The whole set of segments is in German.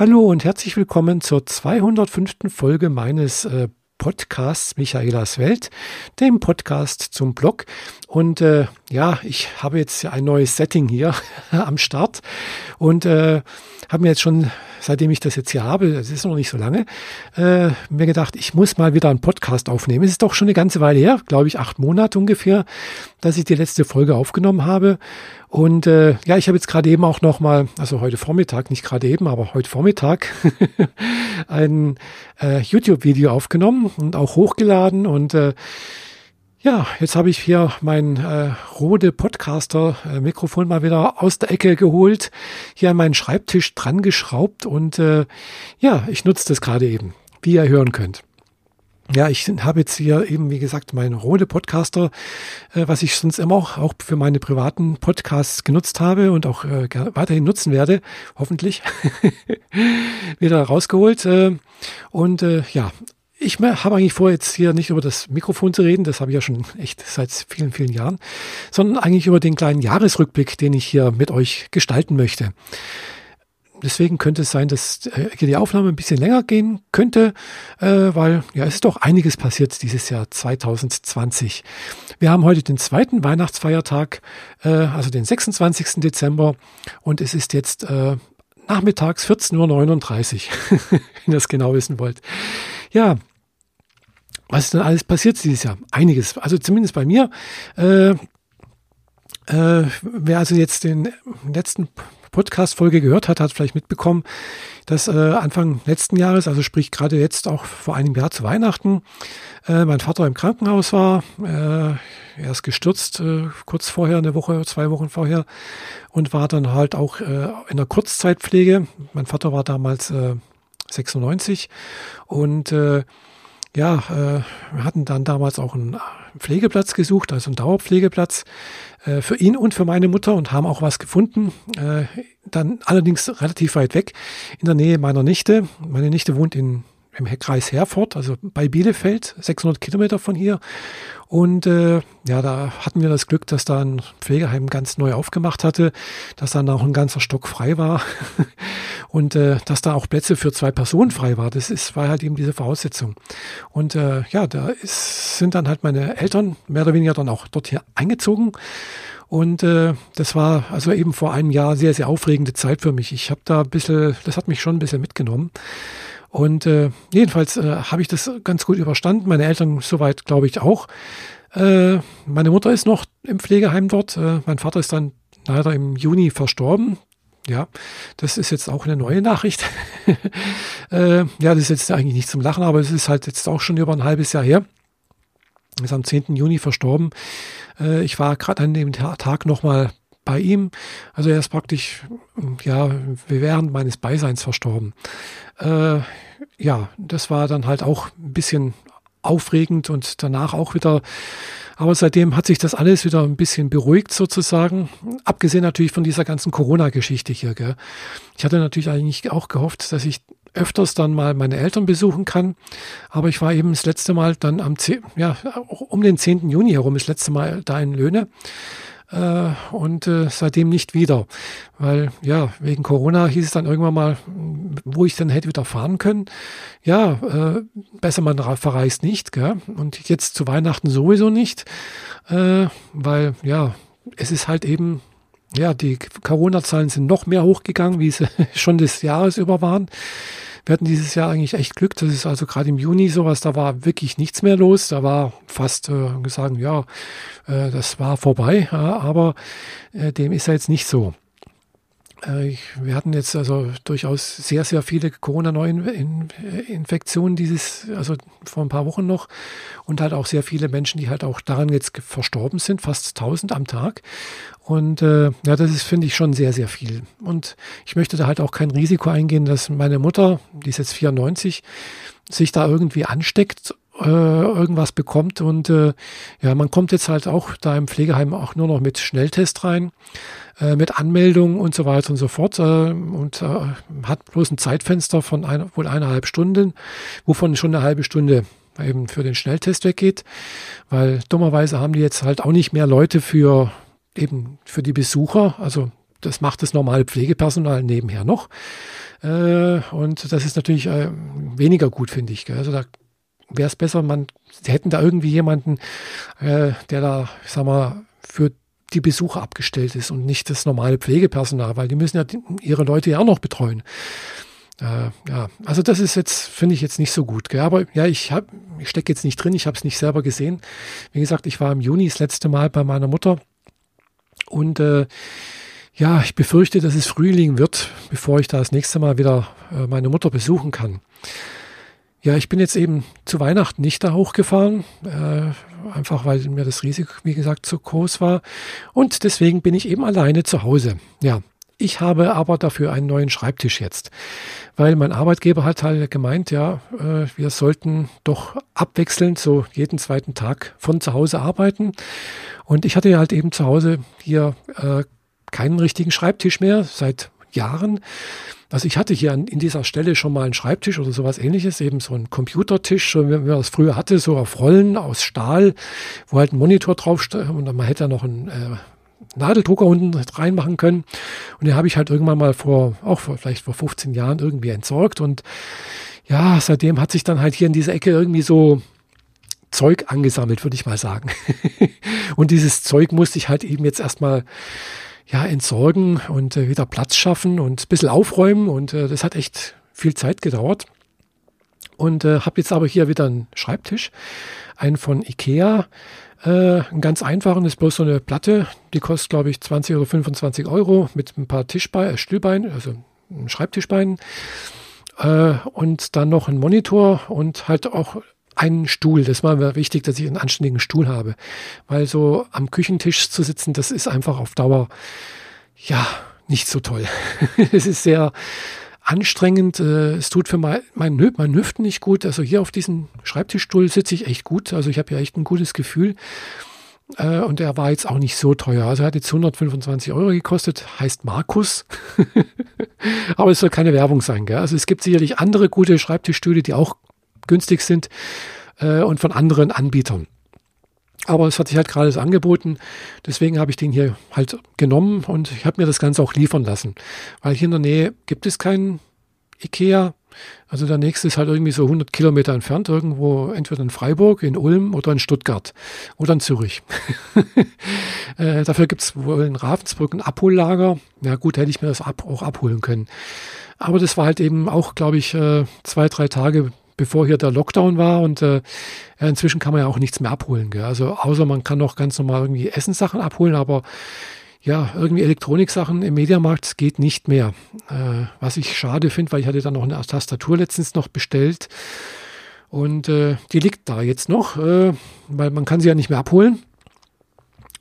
Hallo und herzlich willkommen zur 205. Folge meines äh, Podcasts Michaelas Welt, dem Podcast zum Blog. Und äh, ja, ich habe jetzt ein neues Setting hier am Start und äh, habe mir jetzt schon seitdem ich das jetzt hier habe, das ist noch nicht so lange, äh, mir gedacht, ich muss mal wieder einen Podcast aufnehmen. Es ist doch schon eine ganze Weile her, glaube ich, acht Monate ungefähr, dass ich die letzte Folge aufgenommen habe. Und äh, ja, ich habe jetzt gerade eben auch noch mal, also heute Vormittag, nicht gerade eben, aber heute Vormittag, ein äh, YouTube-Video aufgenommen und auch hochgeladen und äh, ja, jetzt habe ich hier mein äh, Rode Podcaster äh, mal wieder aus der Ecke geholt, hier an meinen Schreibtisch dran geschraubt und äh, ja, ich nutze das gerade eben, wie ihr hören könnt. Ja, ich habe jetzt hier eben, wie gesagt, meinen Rode Podcaster, äh, was ich sonst immer auch, auch für meine privaten Podcasts genutzt habe und auch äh, weiterhin nutzen werde, hoffentlich, wieder rausgeholt. Äh, und äh, ja, ich habe eigentlich vor, jetzt hier nicht über das Mikrofon zu reden, das habe ich ja schon echt seit vielen, vielen Jahren, sondern eigentlich über den kleinen Jahresrückblick, den ich hier mit euch gestalten möchte. Deswegen könnte es sein, dass äh, die Aufnahme ein bisschen länger gehen könnte, äh, weil ja, es ist doch einiges passiert dieses Jahr 2020. Wir haben heute den zweiten Weihnachtsfeiertag, äh, also den 26. Dezember und es ist jetzt nachmittags 14.39 Uhr, wenn ihr es genau wissen wollt. Ja, was ist denn alles passiert dieses Jahr? Einiges. Also zumindest bei mir. Äh, äh, wer also jetzt den letzten Podcast-Folge gehört hat, hat vielleicht mitbekommen, dass äh, Anfang letzten Jahres, also sprich gerade jetzt auch vor einem Jahr zu Weihnachten, äh, mein Vater im Krankenhaus war. Äh, er ist gestürzt äh, kurz vorher, eine Woche, zwei Wochen vorher und war dann halt auch äh, in der Kurzzeitpflege. Mein Vater war damals äh, 96 und äh, ja, äh, wir hatten dann damals auch einen Pflegeplatz gesucht, also einen Dauerpflegeplatz äh, für ihn und für meine Mutter und haben auch was gefunden. Äh, dann allerdings relativ weit weg in der Nähe meiner Nichte. Meine Nichte wohnt in im Kreis Herford, also bei Bielefeld, 600 Kilometer von hier. Und äh, ja, da hatten wir das Glück, dass da ein Pflegeheim ganz neu aufgemacht hatte, dass dann auch ein ganzer Stock frei war und äh, dass da auch Plätze für zwei Personen frei war. Das ist, war halt eben diese Voraussetzung. Und äh, ja, da ist, sind dann halt meine Eltern mehr oder weniger dann auch dort hier eingezogen. Und äh, das war also eben vor einem Jahr sehr, sehr aufregende Zeit für mich. Ich habe da ein bisschen, das hat mich schon ein bisschen mitgenommen. Und äh, jedenfalls äh, habe ich das ganz gut überstanden. Meine Eltern soweit, glaube ich, auch. Äh, meine Mutter ist noch im Pflegeheim dort. Äh, mein Vater ist dann leider im Juni verstorben. Ja, das ist jetzt auch eine neue Nachricht. äh, ja, das ist jetzt eigentlich nicht zum Lachen, aber es ist halt jetzt auch schon über ein halbes Jahr her. Er ist am 10. Juni verstorben. Äh, ich war gerade an dem Tag nochmal bei ihm. Also er ist praktisch, ja, während meines Beiseins verstorben. Äh, ja, das war dann halt auch ein bisschen aufregend und danach auch wieder. Aber seitdem hat sich das alles wieder ein bisschen beruhigt sozusagen. Abgesehen natürlich von dieser ganzen Corona-Geschichte hier. Gell. Ich hatte natürlich eigentlich auch gehofft, dass ich öfters dann mal meine Eltern besuchen kann. Aber ich war eben das letzte Mal dann am, 10, ja, um den 10. Juni herum, das letzte Mal da in Löhne äh, und äh, seitdem nicht wieder. Weil ja, wegen Corona hieß es dann irgendwann mal, wo ich dann hätte wieder fahren können. Ja, äh, besser man verreist nicht. Gell? Und jetzt zu Weihnachten sowieso nicht, äh, weil ja, es ist halt eben ja, die Corona-Zahlen sind noch mehr hochgegangen, wie sie schon des Jahres über waren. Wir hatten dieses Jahr eigentlich echt Glück. Das ist also gerade im Juni sowas, da war wirklich nichts mehr los. Da war fast äh, gesagt, ja, äh, das war vorbei. Ja, aber äh, dem ist ja jetzt nicht so. Äh, wir hatten jetzt also durchaus sehr, sehr viele Corona-Neuinfektionen dieses, also vor ein paar Wochen noch und halt auch sehr viele Menschen, die halt auch daran jetzt verstorben sind, fast 1000 am Tag. Und äh, ja, das ist, finde ich, schon sehr, sehr viel. Und ich möchte da halt auch kein Risiko eingehen, dass meine Mutter, die ist jetzt 94, sich da irgendwie ansteckt äh, irgendwas bekommt. Und äh, ja, man kommt jetzt halt auch da im Pflegeheim auch nur noch mit Schnelltest rein, äh, mit Anmeldung und so weiter und so fort. Äh, und äh, hat bloß ein Zeitfenster von ein, wohl eineinhalb Stunden, wovon schon eine halbe Stunde eben für den Schnelltest weggeht. Weil dummerweise haben die jetzt halt auch nicht mehr Leute für eben für die Besucher, also das macht das normale Pflegepersonal nebenher noch. Äh, und das ist natürlich äh, weniger gut, finde ich. Also da wäre es besser, man sie hätten da irgendwie jemanden, äh, der da, ich sag mal, für die Besucher abgestellt ist und nicht das normale Pflegepersonal, weil die müssen ja ihre Leute ja auch noch betreuen. Äh, ja, also das ist jetzt, finde ich jetzt nicht so gut. Gell? Aber ja, ich, hab, ich stecke jetzt nicht drin, ich habe es nicht selber gesehen. Wie gesagt, ich war im Juni das letzte Mal bei meiner Mutter und äh, ja, ich befürchte, dass es Frühling wird, bevor ich da das nächste Mal wieder äh, meine Mutter besuchen kann. Ja, ich bin jetzt eben zu Weihnachten nicht da hochgefahren, äh, einfach weil mir das Risiko, wie gesagt, zu groß war. Und deswegen bin ich eben alleine zu Hause. Ja, ich habe aber dafür einen neuen Schreibtisch jetzt, weil mein Arbeitgeber hat halt gemeint, ja, äh, wir sollten doch abwechselnd so jeden zweiten Tag von zu Hause arbeiten. Und ich hatte ja halt eben zu Hause hier äh, keinen richtigen Schreibtisch mehr seit Jahren. Also ich hatte hier an, in dieser Stelle schon mal einen Schreibtisch oder sowas ähnliches, eben so einen Computertisch, so wie man das früher hatte, so auf Rollen aus Stahl, wo halt ein Monitor drauf und man hätte da noch einen äh, Nadeldrucker unten reinmachen können. Und den habe ich halt irgendwann mal vor, auch vor, vielleicht vor 15 Jahren irgendwie entsorgt. Und ja, seitdem hat sich dann halt hier in dieser Ecke irgendwie so Zeug angesammelt, würde ich mal sagen. und dieses Zeug musste ich halt eben jetzt erstmal ja, entsorgen und äh, wieder Platz schaffen und ein bisschen aufräumen. Und äh, das hat echt viel Zeit gedauert. Und äh, habe jetzt aber hier wieder einen Schreibtisch, einen von Ikea. Äh, einen ganz einfachen, ist bloß so eine Platte, die kostet, glaube ich, 20 oder 25 Euro mit ein paar Tischbeinen, äh, Stühlbeinen, also Schreibtischbeinen. Äh, und dann noch ein Monitor und halt auch einen Stuhl. Das war mir wichtig, dass ich einen anständigen Stuhl habe. Weil so am Küchentisch zu sitzen, das ist einfach auf Dauer, ja, nicht so toll. es ist sehr anstrengend. Äh, es tut für mein, mein, mein Hüften nicht gut. Also hier auf diesem Schreibtischstuhl sitze ich echt gut. Also ich habe ja echt ein gutes Gefühl. Äh, und er war jetzt auch nicht so teuer. Also er hat jetzt 125 Euro gekostet, heißt Markus. Aber es soll keine Werbung sein. Gell? Also es gibt sicherlich andere gute Schreibtischstühle, die auch günstig sind äh, und von anderen Anbietern. Aber es hat sich halt gerade so angeboten. Deswegen habe ich den hier halt genommen und ich habe mir das Ganze auch liefern lassen. Weil hier in der Nähe gibt es keinen Ikea. Also der nächste ist halt irgendwie so 100 Kilometer entfernt, irgendwo entweder in Freiburg, in Ulm oder in Stuttgart oder in Zürich. äh, dafür gibt es wohl in Ravensbrück ein Abhollager. Ja gut, hätte ich mir das ab, auch abholen können. Aber das war halt eben auch, glaube ich, äh, zwei, drei Tage bevor hier der Lockdown war und äh, inzwischen kann man ja auch nichts mehr abholen. Gell? Also außer man kann noch ganz normal irgendwie Essenssachen abholen, aber ja, irgendwie Elektroniksachen im Mediamarkt geht nicht mehr. Äh, was ich schade finde, weil ich hatte dann noch eine Tastatur letztens noch bestellt und äh, die liegt da jetzt noch, äh, weil man kann sie ja nicht mehr abholen.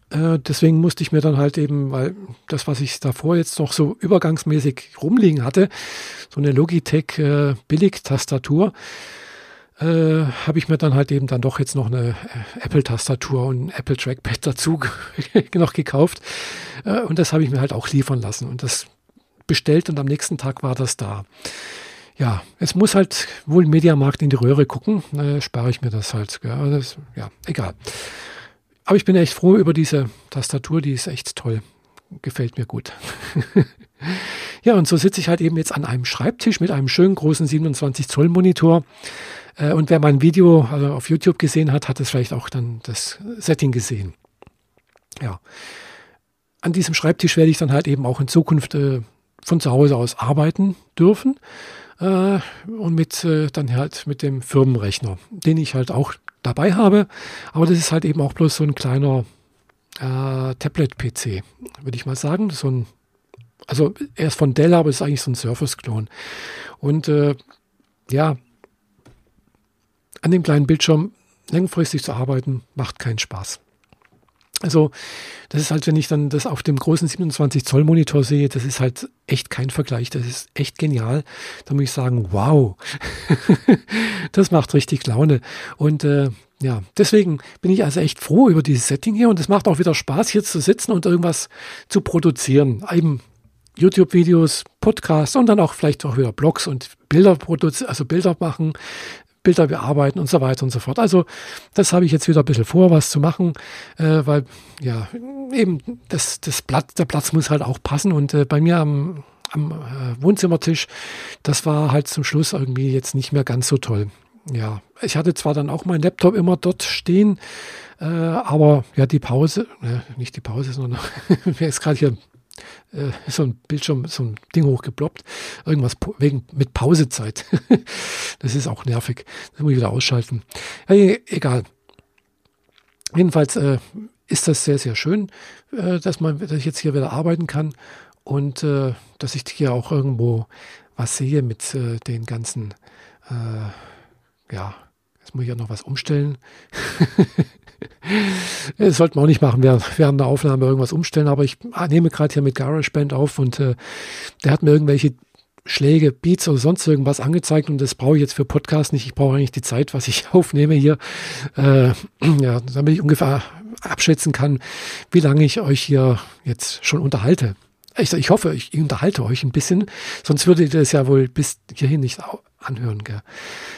Äh, deswegen musste ich mir dann halt eben, weil das, was ich davor jetzt noch so übergangsmäßig rumliegen hatte, so eine Logitech äh, Billig-Tastatur, äh, habe ich mir dann halt eben dann doch jetzt noch eine äh, Apple-Tastatur und ein Apple Trackpad dazu noch gekauft. Äh, und das habe ich mir halt auch liefern lassen und das bestellt und am nächsten Tag war das da. Ja, es muss halt wohl Mediamarkt in die Röhre gucken, äh, spare ich mir das halt. Ja, das, ja egal. Aber ich bin echt froh über diese Tastatur, die ist echt toll. Gefällt mir gut. ja, und so sitze ich halt eben jetzt an einem Schreibtisch mit einem schönen großen 27 Zoll Monitor. Äh, und wer mein Video also auf YouTube gesehen hat, hat es vielleicht auch dann das Setting gesehen. Ja. An diesem Schreibtisch werde ich dann halt eben auch in Zukunft äh, von zu Hause aus arbeiten dürfen. Äh, und mit äh, dann halt mit dem Firmenrechner, den ich halt auch dabei habe. Aber das ist halt eben auch bloß so ein kleiner äh, Tablet-PC, würde ich mal sagen. So ein, also er ist von Dell, aber ist eigentlich so ein Surface-Klon. Und äh, ja, an dem kleinen Bildschirm langfristig zu arbeiten, macht keinen Spaß. Also, das ist halt, wenn ich dann das auf dem großen 27 Zoll Monitor sehe, das ist halt echt kein Vergleich. Das ist echt genial. Da muss ich sagen, wow, das macht richtig Laune. Und äh, ja, deswegen bin ich also echt froh über dieses Setting hier und es macht auch wieder Spaß, hier zu sitzen und irgendwas zu produzieren. Eben YouTube-Videos, Podcasts und dann auch vielleicht auch wieder Blogs und Bilder produzieren, also Bilder machen, Bilder bearbeiten und so weiter und so fort. Also das habe ich jetzt wieder ein bisschen vor, was zu machen, äh, weil ja eben das, das Blatt, der Platz muss halt auch passen und äh, bei mir am, am äh, Wohnzimmertisch, das war halt zum Schluss irgendwie jetzt nicht mehr ganz so toll. Ja, ich hatte zwar dann auch meinen Laptop immer dort stehen, äh, aber ja, die Pause, äh, nicht die Pause, sondern wer ist gerade hier äh, so ein Bildschirm, so ein Ding hochgeploppt. Irgendwas wegen mit Pausezeit. das ist auch nervig. Das muss ich wieder ausschalten. Ja, egal. Jedenfalls äh, ist das sehr, sehr schön, äh, dass man, dass ich jetzt hier wieder arbeiten kann und äh, dass ich hier auch irgendwo was sehe mit äh, den ganzen, äh, ja, jetzt muss ich ja noch was umstellen. Das sollte man auch nicht machen, während, während der Aufnahme irgendwas umstellen, aber ich nehme gerade hier mit GarageBand auf und äh, der hat mir irgendwelche Schläge, Beats oder sonst irgendwas angezeigt und das brauche ich jetzt für Podcast nicht. Ich brauche eigentlich die Zeit, was ich aufnehme hier, äh, ja, damit ich ungefähr abschätzen kann, wie lange ich euch hier jetzt schon unterhalte. Ich, ich hoffe, ich unterhalte euch ein bisschen, sonst würdet ihr das ja wohl bis hierhin nicht anhören. Gell?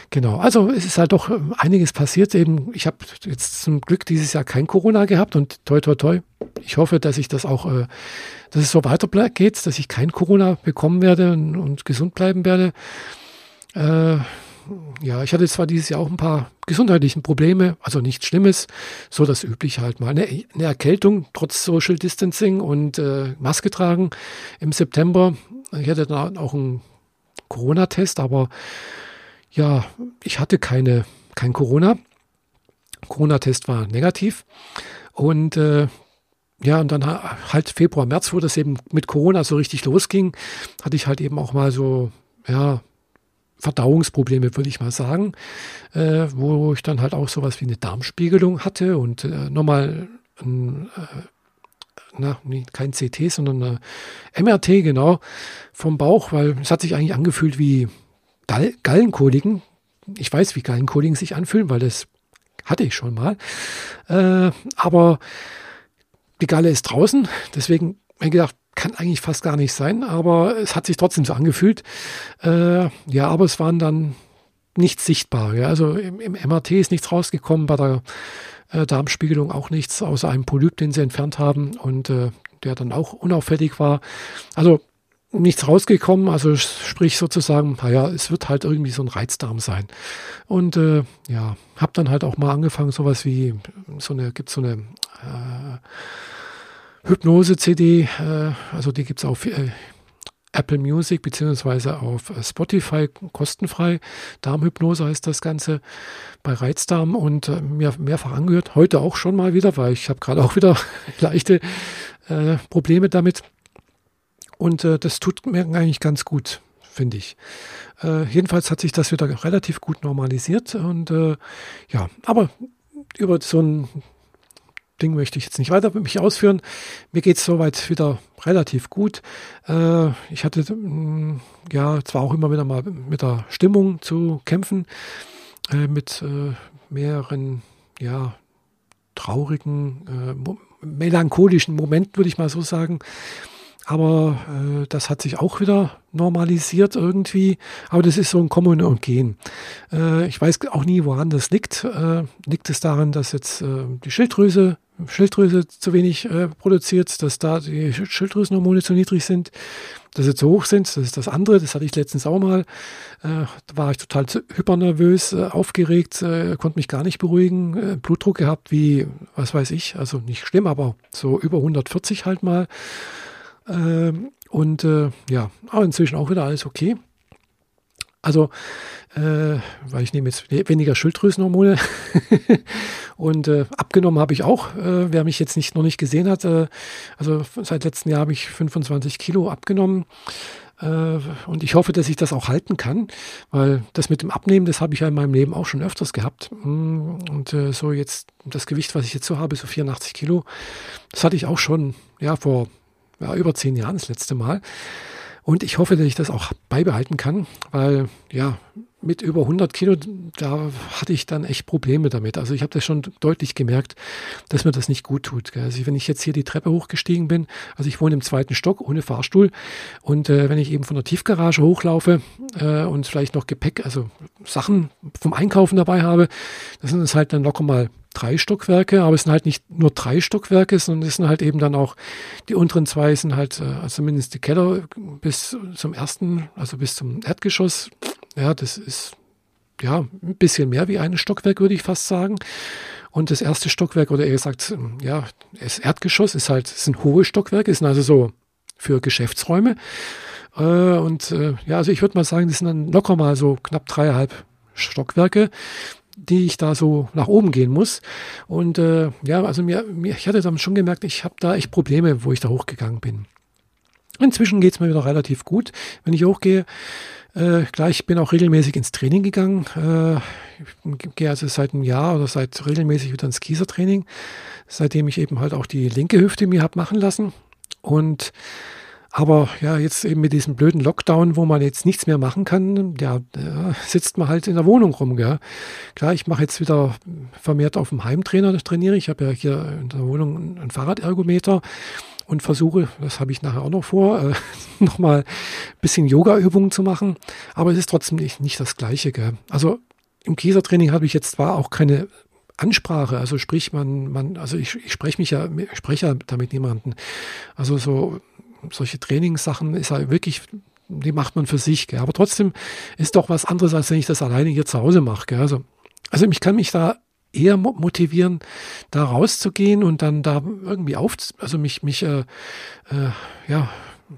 Genau, also es ist halt doch ähm, einiges passiert. Eben, ich habe jetzt zum Glück dieses Jahr kein Corona gehabt und toi toi toi. Ich hoffe, dass ich das auch, äh, dass es so weitergeht, dass ich kein Corona bekommen werde und, und gesund bleiben werde. Äh, ja, ich hatte zwar dieses Jahr auch ein paar gesundheitliche Probleme, also nichts Schlimmes, so das übliche halt mal. Eine, eine Erkältung trotz Social Distancing und äh, Maske tragen im September. Ich hatte dann auch einen Corona-Test, aber ja, ich hatte keine, kein Corona. Corona-Test war negativ. Und äh, ja, und dann halt Februar, März, wo das eben mit Corona so richtig losging, hatte ich halt eben auch mal so, ja, Verdauungsprobleme, würde ich mal sagen, äh, wo ich dann halt auch sowas wie eine Darmspiegelung hatte und äh, nochmal ein, äh, na, nee, kein CT, sondern eine MRT, genau, vom Bauch, weil es hat sich eigentlich angefühlt wie Gallenkoliken. Ich weiß, wie Gallenkoliken sich anfühlen, weil das hatte ich schon mal. Äh, aber die Galle ist draußen, deswegen habe ich gedacht, kann eigentlich fast gar nicht sein, aber es hat sich trotzdem so angefühlt. Äh, ja, aber es waren dann nichts sichtbar. Ja. Also im, im, MRT ist nichts rausgekommen, bei der äh, Darmspiegelung auch nichts, außer einem Polyp, den sie entfernt haben und äh, der dann auch unauffällig war. Also nichts rausgekommen, also sprich sozusagen, naja, es wird halt irgendwie so ein Reizdarm sein. Und äh, ja, habe dann halt auch mal angefangen, sowas wie so eine, gibt so eine äh, Hypnose-CD, äh, also die gibt's auf äh, Apple Music beziehungsweise auf äh, Spotify kostenfrei. Darmhypnose heißt das Ganze bei Reizdarm und mir mehrfach angehört. Heute auch schon mal wieder, weil ich habe gerade auch wieder leichte äh, Probleme damit. Und äh, das tut mir eigentlich ganz gut, finde ich. Äh, jedenfalls hat sich das wieder relativ gut normalisiert und ja, aber über so ein Ding möchte ich jetzt nicht weiter mit mich ausführen. Mir geht es soweit wieder relativ gut. Äh, ich hatte mh, mm, ja zwar auch immer wieder mal mit der Stimmung zu kämpfen, äh, mit äh, mehreren ja traurigen, äh, melancholischen Momenten, würde ich mal so sagen. Aber äh, das hat sich auch wieder normalisiert irgendwie. Aber das ist so ein Kommen und Gehen. Äh, ich weiß auch nie, woran das liegt. Äh, liegt es daran, dass jetzt äh, die Schilddrüse, Schilddrüse zu wenig äh, produziert, dass da die Schilddrüsenhormone zu niedrig sind, dass sie zu hoch sind? Das ist das andere. Das hatte ich letztens auch mal. Äh, da war ich total hypernervös, äh, aufgeregt, äh, konnte mich gar nicht beruhigen. Äh, Blutdruck gehabt wie, was weiß ich, also nicht schlimm, aber so über 140 halt mal. Ähm, und äh, ja, aber inzwischen auch wieder alles okay. Also, äh, weil ich nehme jetzt weniger Schilddrüsenhormone und äh, abgenommen habe ich auch. Äh, wer mich jetzt nicht noch nicht gesehen hat, äh, also seit letztem Jahr habe ich 25 Kilo abgenommen äh, und ich hoffe, dass ich das auch halten kann, weil das mit dem Abnehmen, das habe ich ja in meinem Leben auch schon öfters gehabt. Mm, und äh, so jetzt das Gewicht, was ich jetzt so habe, so 84 Kilo, das hatte ich auch schon ja vor ja, über zehn Jahren das letzte Mal. Und ich hoffe, dass ich das auch beibehalten kann, weil ja, mit über 100 Kilo, da hatte ich dann echt Probleme damit. Also ich habe das schon deutlich gemerkt, dass mir das nicht gut tut. Also wenn ich jetzt hier die Treppe hochgestiegen bin, also ich wohne im zweiten Stock ohne Fahrstuhl und äh, wenn ich eben von der Tiefgarage hochlaufe äh, und vielleicht noch Gepäck, also Sachen vom Einkaufen dabei habe, das sind es halt dann locker mal drei Stockwerke, aber es sind halt nicht nur drei Stockwerke, sondern es sind halt eben dann auch die unteren zwei sind halt, äh, also zumindest die Keller bis zum ersten, also bis zum Erdgeschoss ja, das ist ja ein bisschen mehr wie ein Stockwerk, würde ich fast sagen. Und das erste Stockwerk, oder eher gesagt, ja, das Erdgeschoss ist halt, sind hohe Stockwerke, sind also so für Geschäftsräume. Äh, und äh, ja, also ich würde mal sagen, das sind dann locker mal so knapp dreieinhalb Stockwerke, die ich da so nach oben gehen muss. Und äh, ja, also mir, mir, ich hatte dann schon gemerkt, ich habe da echt Probleme, wo ich da hochgegangen bin. Inzwischen geht es mir wieder relativ gut, wenn ich hochgehe. Äh, klar, ich bin auch regelmäßig ins Training gegangen. Äh, ich gehe also seit einem Jahr oder seit regelmäßig wieder ins Kiesertraining, seitdem ich eben halt auch die linke Hüfte mir habe machen lassen. Und aber ja, jetzt eben mit diesem blöden Lockdown, wo man jetzt nichts mehr machen kann, ja, sitzt man halt in der Wohnung rum. Gell? Klar, ich mache jetzt wieder vermehrt auf dem Heimtrainer trainiere. Ich habe ja hier in der Wohnung einen Fahrradergometer und versuche, das habe ich nachher auch noch vor, äh, nochmal ein bisschen Yoga-Übungen zu machen. Aber es ist trotzdem nicht, nicht das Gleiche. Gell? Also im Kiesertraining habe ich jetzt zwar auch keine Ansprache, also sprich man, man, also ich, ich spreche mich ja, ich spreche ja damit niemanden. Also so solche Trainingssachen ist ja wirklich, die macht man für sich. Gell? Aber trotzdem ist doch was anderes, als wenn ich das alleine hier zu Hause mache. Also, also ich kann mich da eher motivieren, da rauszugehen und dann da irgendwie auf, also mich, mich, äh, äh, ja,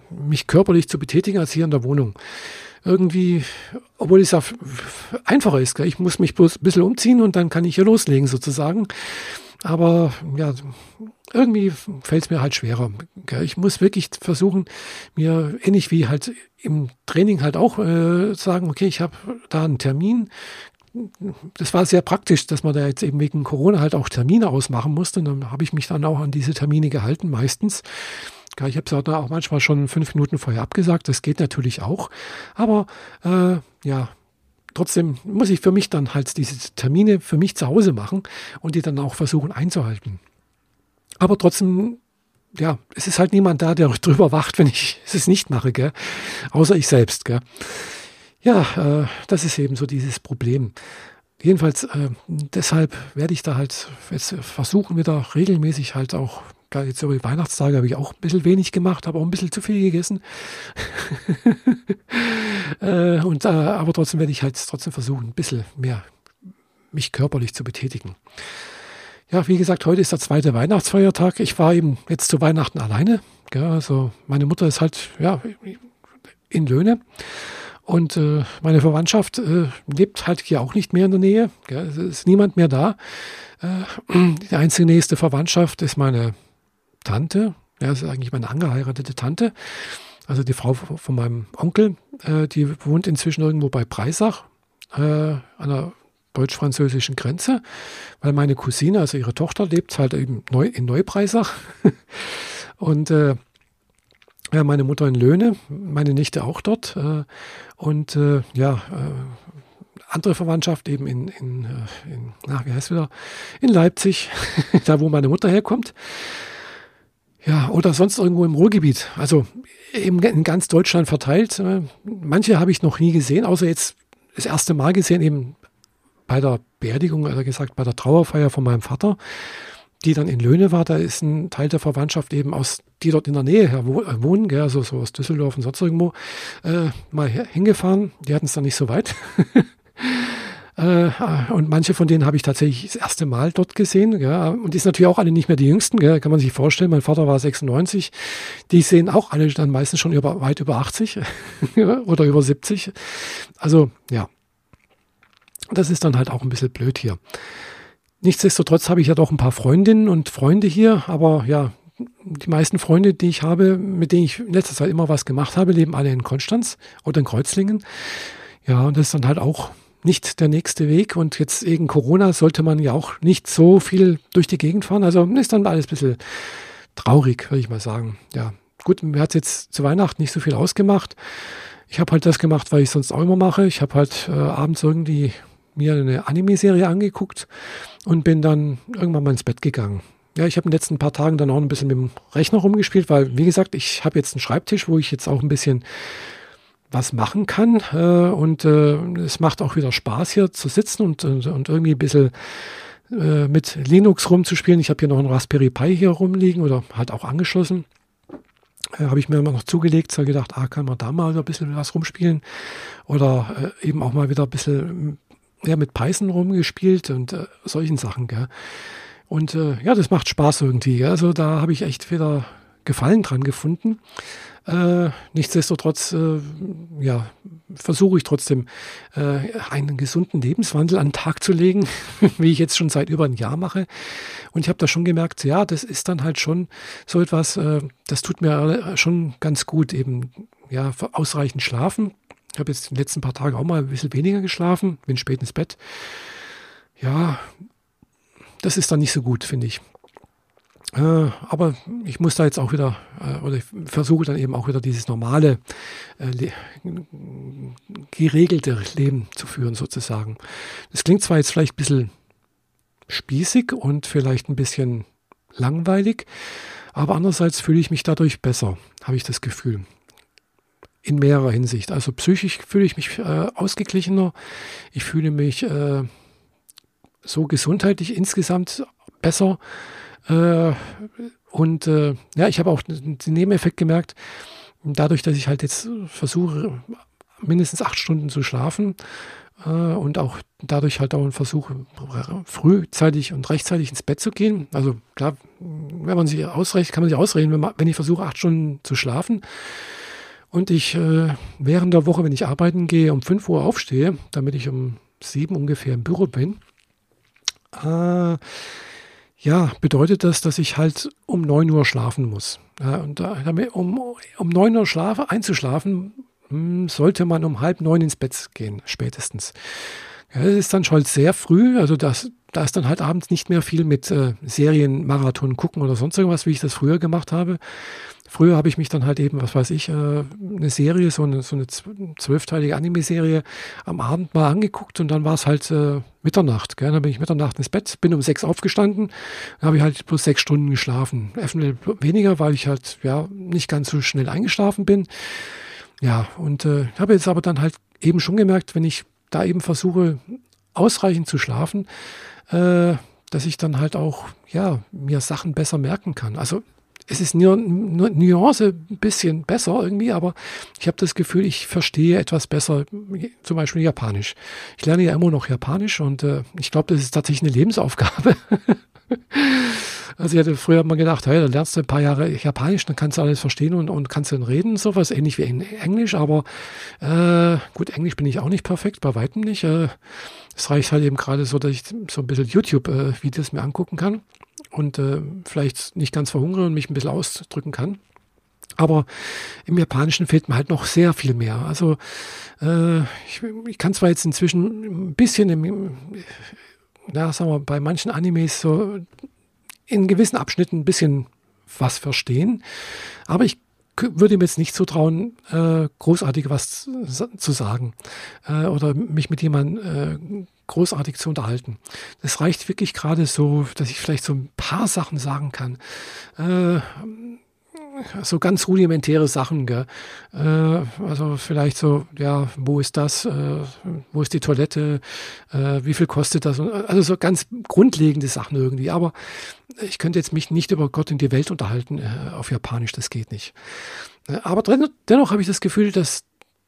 mich körperlich zu betätigen als hier in der Wohnung. Irgendwie, obwohl es ja einfacher ist, gell? ich muss mich bloß ein bisschen umziehen und dann kann ich hier loslegen sozusagen. Aber ja, irgendwie fällt es mir halt schwerer. Gell? Ich muss wirklich versuchen, mir ähnlich wie halt im Training halt auch äh, sagen, okay, ich habe da einen Termin, das war sehr praktisch, dass man da jetzt eben wegen Corona halt auch Termine ausmachen musste. Und dann habe ich mich dann auch an diese Termine gehalten, meistens. Ich habe es auch manchmal schon fünf Minuten vorher abgesagt. Das geht natürlich auch. Aber äh, ja, trotzdem muss ich für mich dann halt diese Termine für mich zu Hause machen und die dann auch versuchen einzuhalten. Aber trotzdem, ja, es ist halt niemand da, der drüber wacht, wenn ich es nicht mache, gell? außer ich selbst. Gell? Ja, äh, das ist eben so dieses Problem. Jedenfalls, äh, deshalb werde ich da halt jetzt versuchen, wieder regelmäßig halt auch, jetzt über die Weihnachtstage habe ich auch ein bisschen wenig gemacht, habe auch ein bisschen zu viel gegessen. äh, und, äh, aber trotzdem werde ich halt trotzdem versuchen, ein bisschen mehr mich körperlich zu betätigen. Ja, wie gesagt, heute ist der zweite Weihnachtsfeiertag. Ich war eben jetzt zu Weihnachten alleine. Gell, also meine Mutter ist halt ja, in Löhne. Und äh, meine Verwandtschaft äh, lebt halt hier auch nicht mehr in der Nähe. Gell? Es ist niemand mehr da. Äh, die einzige nächste Verwandtschaft ist meine Tante. Ja, das ist eigentlich meine angeheiratete Tante. Also die Frau von meinem Onkel. Äh, die wohnt inzwischen irgendwo bei Breisach äh, an der deutsch-französischen Grenze, weil meine Cousine, also ihre Tochter, lebt halt eben neu, in Neubreisach. Und äh, ja, meine Mutter in Löhne, meine Nichte auch dort. Äh, und äh, ja, äh, andere Verwandtschaft eben in, in, äh, in na, wie heißt wieder, in Leipzig, da wo meine Mutter herkommt. Ja, oder sonst irgendwo im Ruhrgebiet. Also eben in ganz Deutschland verteilt. Äh, manche habe ich noch nie gesehen, außer jetzt das erste Mal gesehen, eben bei der Beerdigung, also gesagt, bei der Trauerfeier von meinem Vater die dann in Löhne war, da ist ein Teil der Verwandtschaft eben aus, die dort in der Nähe her äh, wohnen, gell, also so aus Düsseldorf und sonst irgendwo, äh, mal hingefahren. Die hatten es dann nicht so weit. äh, und manche von denen habe ich tatsächlich das erste Mal dort gesehen. Gell. Und die sind natürlich auch alle nicht mehr die jüngsten, gell, kann man sich vorstellen. Mein Vater war 96. Die sehen auch alle dann meistens schon über, weit über 80 oder über 70. Also ja, das ist dann halt auch ein bisschen blöd hier. Nichtsdestotrotz habe ich ja doch ein paar Freundinnen und Freunde hier, aber ja, die meisten Freunde, die ich habe, mit denen ich in letzter Zeit immer was gemacht habe, leben alle in Konstanz oder in Kreuzlingen. Ja, und das ist dann halt auch nicht der nächste Weg. Und jetzt wegen Corona sollte man ja auch nicht so viel durch die Gegend fahren. Also ist dann alles ein bisschen traurig, würde ich mal sagen. Ja, gut, mir hat jetzt zu Weihnachten nicht so viel ausgemacht. ich habe halt das gemacht, was ich sonst auch immer mache. Ich habe halt äh, abends irgendwie mir eine Anime-Serie angeguckt und bin dann irgendwann mal ins Bett gegangen. Ja, ich habe in den letzten paar Tagen dann auch ein bisschen mit dem Rechner rumgespielt, weil, wie gesagt, ich habe jetzt einen Schreibtisch, wo ich jetzt auch ein bisschen was machen kann. Äh, und äh, es macht auch wieder Spaß, hier zu sitzen und, und, und irgendwie ein bisschen äh, mit Linux rumzuspielen. Ich habe hier noch einen Raspberry Pi hier rumliegen oder halt auch angeschlossen. Äh, habe ich mir immer noch zugelegt, so gedacht, ah, kann man da mal ein bisschen was rumspielen. Oder äh, eben auch mal wieder ein bisschen ja, mit Python rumgespielt und äh, solchen Sachen. Gell. Und äh, ja, das macht Spaß irgendwie. Also da habe ich echt wieder Gefallen dran gefunden. Äh, nichtsdestotrotz, äh, ja, versuche ich trotzdem äh, einen gesunden Lebenswandel an den Tag zu legen, wie ich jetzt schon seit über ein Jahr mache. Und ich habe da schon gemerkt, ja, das ist dann halt schon so etwas, äh, das tut mir schon ganz gut, eben ja, ausreichend schlafen. Ich habe jetzt in den letzten paar Tagen auch mal ein bisschen weniger geschlafen, bin spät ins Bett. Ja, das ist dann nicht so gut, finde ich. Äh, aber ich muss da jetzt auch wieder, äh, oder ich versuche dann eben auch wieder dieses normale, äh, geregelte Leben zu führen, sozusagen. Das klingt zwar jetzt vielleicht ein bisschen spießig und vielleicht ein bisschen langweilig, aber andererseits fühle ich mich dadurch besser, habe ich das Gefühl. In mehrerer Hinsicht. Also psychisch fühle ich mich äh, ausgeglichener. Ich fühle mich äh, so gesundheitlich insgesamt besser. Äh, und äh, ja, ich habe auch den Nebeneffekt gemerkt, dadurch, dass ich halt jetzt versuche, mindestens acht Stunden zu schlafen äh, und auch dadurch halt auch versuche, frühzeitig und rechtzeitig ins Bett zu gehen. Also klar, wenn man sich ausrechnet, kann man sich ausreden, wenn, man, wenn ich versuche, acht Stunden zu schlafen und ich äh, während der Woche, wenn ich arbeiten gehe, um 5 Uhr aufstehe, damit ich um sieben ungefähr im Büro bin, äh, ja, bedeutet das, dass ich halt um 9 Uhr schlafen muss. Ja, und um, um 9 Uhr schlafe, einzuschlafen, hm, sollte man um halb neun ins Bett gehen, spätestens. Ja, das ist dann schon sehr früh, also das, da ist dann halt abends nicht mehr viel mit äh, Serienmarathon gucken oder sonst irgendwas, wie ich das früher gemacht habe. Früher habe ich mich dann halt eben, was weiß ich, äh, eine Serie, so eine, so eine zwölfteilige Anime-Serie am Abend mal angeguckt und dann war es halt äh, Mitternacht. Gell? Dann bin ich Mitternacht ins Bett, bin um sechs aufgestanden, dann habe ich halt bloß sechs Stunden geschlafen. Eventuell weniger, weil ich halt ja nicht ganz so schnell eingeschlafen bin. Ja, und äh, habe jetzt aber dann halt eben schon gemerkt, wenn ich da eben versuche, ausreichend zu schlafen, äh, dass ich dann halt auch ja mir Sachen besser merken kann. Also es ist nur, nur Nuance ein bisschen besser irgendwie, aber ich habe das Gefühl, ich verstehe etwas besser, zum Beispiel Japanisch. Ich lerne ja immer noch Japanisch und äh, ich glaube, das ist tatsächlich eine Lebensaufgabe. also ich hatte früher mal gedacht, hey, dann lernst du ein paar Jahre Japanisch, dann kannst du alles verstehen und, und kannst dann reden, sowas ähnlich wie in Englisch, aber äh, gut, Englisch bin ich auch nicht perfekt, bei weitem nicht. Äh, es reicht halt eben gerade so, dass ich so ein bisschen YouTube-Videos äh, mir angucken kann und äh, vielleicht nicht ganz verhungere und mich ein bisschen ausdrücken kann. Aber im Japanischen fehlt mir halt noch sehr viel mehr. Also äh, ich, ich, kann zwar jetzt inzwischen ein bisschen im, na, sagen wir, bei manchen Animes so in gewissen Abschnitten ein bisschen was verstehen, aber ich würde mir jetzt nicht so trauen, äh, großartig was zu sagen äh, oder mich mit jemandem äh, großartig zu unterhalten. Das reicht wirklich gerade so, dass ich vielleicht so ein paar Sachen sagen kann. Äh, so ganz rudimentäre Sachen, gell? Äh, also vielleicht so, ja, wo ist das, äh, wo ist die Toilette, äh, wie viel kostet das? Also so ganz grundlegende Sachen irgendwie. Aber ich könnte jetzt mich nicht über Gott und die Welt unterhalten äh, auf Japanisch, das geht nicht. Äh, aber dennoch habe ich das Gefühl, dass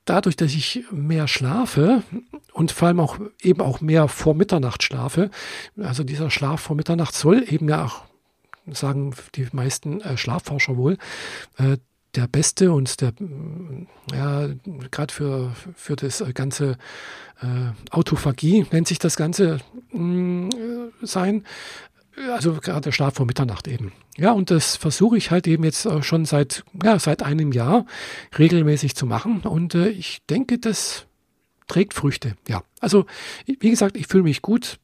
dadurch, dass ich mehr schlafe und vor allem auch eben auch mehr vor Mitternacht schlafe, also dieser Schlaf vor Mitternacht soll eben ja auch sagen die meisten äh, Schlafforscher wohl, äh, der beste und der, ja, gerade für, für das ganze äh, Autophagie nennt sich das Ganze äh, sein. Also gerade der Schlaf vor Mitternacht eben. Ja, und das versuche ich halt eben jetzt schon seit, ja, seit einem Jahr regelmäßig zu machen. Und äh, ich denke, das trägt Früchte. Ja, also wie gesagt, ich fühle mich gut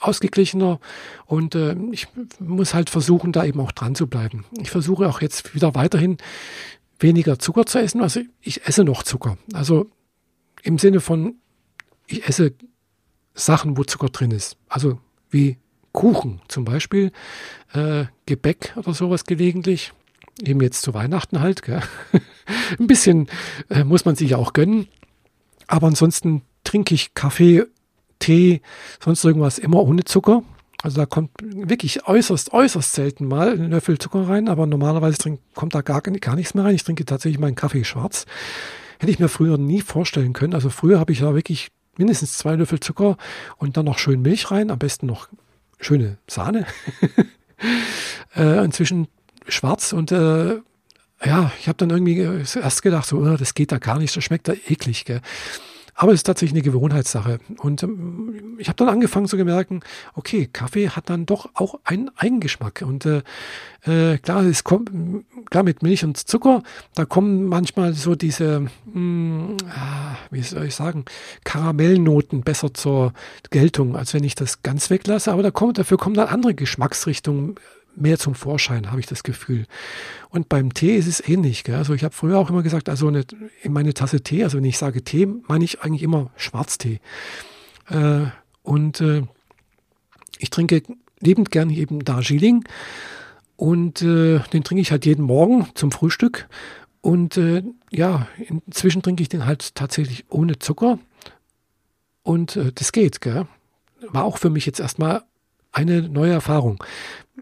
ausgeglichener und äh, ich muss halt versuchen, da eben auch dran zu bleiben. Ich versuche auch jetzt wieder weiterhin weniger Zucker zu essen. Also ich esse noch Zucker. Also im Sinne von, ich esse Sachen, wo Zucker drin ist. Also wie Kuchen zum Beispiel, äh, Gebäck oder sowas gelegentlich. Eben jetzt zu Weihnachten halt. Gell? Ein bisschen äh, muss man sich auch gönnen. Aber ansonsten trinke ich Kaffee, Tee, sonst irgendwas immer ohne Zucker. Also da kommt wirklich äußerst, äußerst selten mal ein Löffel Zucker rein, aber normalerweise trink, kommt da gar, gar nichts mehr rein. Ich trinke tatsächlich meinen Kaffee schwarz. Hätte ich mir früher nie vorstellen können. Also früher habe ich da wirklich mindestens zwei Löffel Zucker und dann noch schön Milch rein, am besten noch schöne Sahne. äh, inzwischen schwarz und äh, ja, ich habe dann irgendwie erst gedacht, so, oh, das geht da gar nicht, das schmeckt da eklig. Gell? Aber es ist tatsächlich eine Gewohnheitssache. Und ähm, ich habe dann angefangen zu merken, okay, Kaffee hat dann doch auch einen Eigengeschmack. Und äh, äh, klar, es kommt, klar mit Milch und Zucker, da kommen manchmal so diese, mh, hm, ah, wie soll ich sagen, Karamellnoten besser zur Geltung, als wenn ich das ganz weglasse. Aber da kommt, dafür kommen dann andere Geschmacksrichtungen mehr zum Vorschein, habe ich das Gefühl. Und beim Tee ist es ähnlich. Gell? Also ich habe früher auch immer gesagt, also eine, in meine Tasse Tee, also wenn ich sage Tee, meine ich eigentlich immer Schwarztee. Äh, und äh, ich trinke lebend gern eben Darjeeling und äh, den trinke ich halt jeden Morgen zum Frühstück. Und äh, ja, inzwischen trinke ich den halt tatsächlich ohne Zucker. Und äh, das geht, gell? War auch für mich jetzt erstmal eine neue Erfahrung.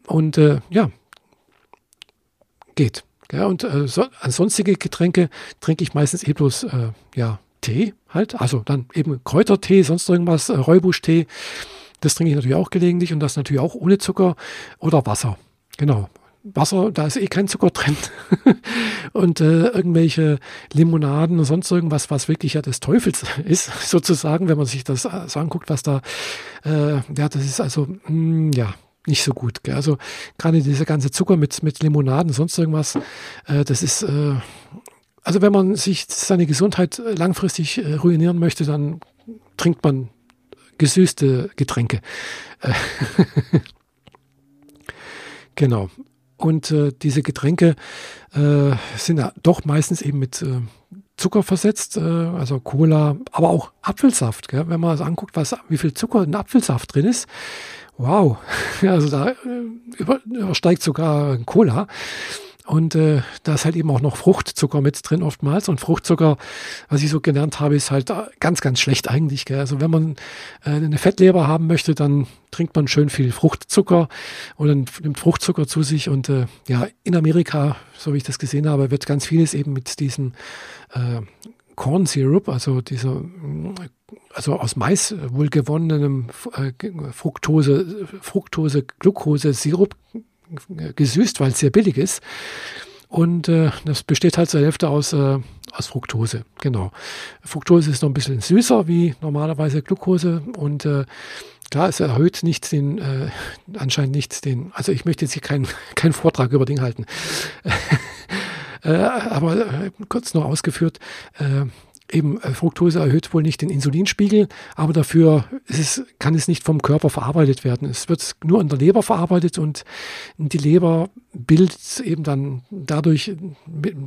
Und äh, ja, geht. Ja, und äh, so, sonstige Getränke trinke ich meistens eh bloß äh, ja, Tee halt. Also dann eben Kräutertee, sonst irgendwas, äh, Räubuschtee. Das trinke ich natürlich auch gelegentlich und das natürlich auch ohne Zucker oder Wasser. Genau. Wasser, da ist eh kein Zucker drin. und äh, irgendwelche Limonaden und sonst irgendwas, was wirklich ja des Teufels ist, sozusagen, wenn man sich das äh, so anguckt, was da, äh, ja, das ist also, mh, hm, ja, nicht so gut. Gell? Also gerade dieser ganze Zucker mit, mit Limonaden, sonst irgendwas, äh, das ist, äh, also wenn man sich seine Gesundheit langfristig äh, ruinieren möchte, dann trinkt man gesüßte Getränke. genau. Und äh, diese Getränke äh, sind ja doch meistens eben mit äh, Zucker versetzt, äh, also Cola, aber auch Apfelsaft. Gell? Wenn man also anguckt, was, wie viel Zucker in Apfelsaft drin ist, wow, also da äh, über, übersteigt sogar Cola. Und äh, da ist halt eben auch noch Fruchtzucker mit drin oftmals. Und Fruchtzucker, was ich so gelernt habe, ist halt ganz, ganz schlecht eigentlich. Gell? Also wenn man äh, eine Fettleber haben möchte, dann trinkt man schön viel Fruchtzucker oder nimmt Fruchtzucker zu sich. Und äh, ja, in Amerika, so wie ich das gesehen habe, wird ganz vieles eben mit diesem äh, Corn Syrup, also dieser, also aus Mais wohl gewonnenem äh, Fructose, Fructose, Glucose Sirup gesüßt, weil es sehr billig ist. Und äh, das besteht halt zur Hälfte aus, äh, aus Fructose. Genau. Fructose ist noch ein bisschen süßer wie normalerweise Glucose und äh, klar, es erhöht nicht den, äh, anscheinend nicht den, also ich möchte jetzt hier keinen keinen Vortrag über Ding halten. äh, aber äh, kurz noch ausgeführt, äh, eben äh, Fructose erhöht wohl nicht den Insulinspiegel, aber dafür es, kann es nicht vom Körper verarbeitet werden. Es wird nur in der Leber verarbeitet und die Leber bildet eben dann dadurch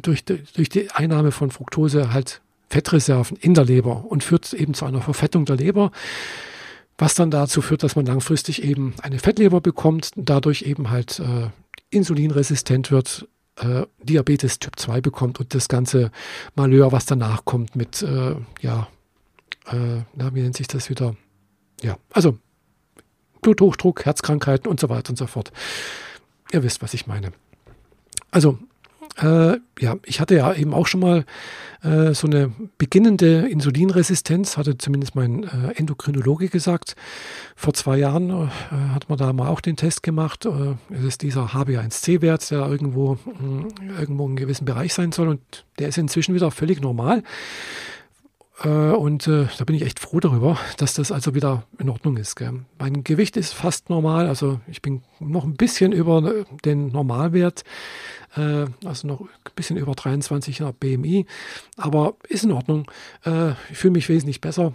durch, durch die Einnahme von Fructose halt Fettreserven in der Leber und führt eben zu einer Verfettung der Leber, was dann dazu führt, dass man langfristig eben eine Fettleber bekommt, dadurch eben halt äh, insulinresistent wird, äh, Diabetes Typ 2 bekommt und das ganze Malheur, was danach kommt mit, äh, ja, äh, na, wie nennt sich das wieder? Ja, also Bluthochdruck, Herzkrankheiten und so weiter und so fort. Ihr wisst, was ich meine. Also äh, ja, ich hatte ja eben auch schon mal äh, so eine beginnende Insulinresistenz, hatte zumindest mein äh, Endokrinologe gesagt. Vor zwei Jahren äh, hat man da mal auch den Test gemacht. Äh, es ist dieser HbA1c-Wert, der irgendwo, mh, irgendwo in einem gewissen Bereich sein soll und der ist inzwischen wieder völlig normal. Äh, und äh, da bin ich echt froh darüber, dass das also wieder in Ordnung ist. Gell. Mein Gewicht ist fast normal, also ich bin noch ein bisschen über den Normalwert, äh, also noch ein bisschen über 23 BMI, aber ist in Ordnung. Äh, ich fühle mich wesentlich besser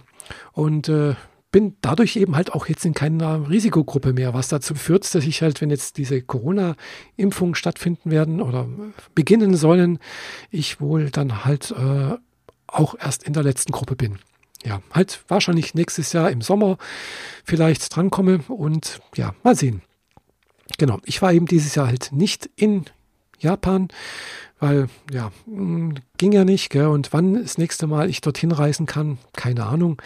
und äh, bin dadurch eben halt auch jetzt in keiner Risikogruppe mehr, was dazu führt, dass ich halt, wenn jetzt diese Corona-Impfungen stattfinden werden oder beginnen sollen, ich wohl dann halt äh, auch erst in der letzten Gruppe bin. Ja, halt wahrscheinlich nächstes Jahr im Sommer vielleicht drankomme und ja, mal sehen. Genau, ich war eben dieses Jahr halt nicht in Japan, weil ja, hm, ging ja nicht. Gell? Und wann das nächste Mal ich dorthin reisen kann, keine Ahnung.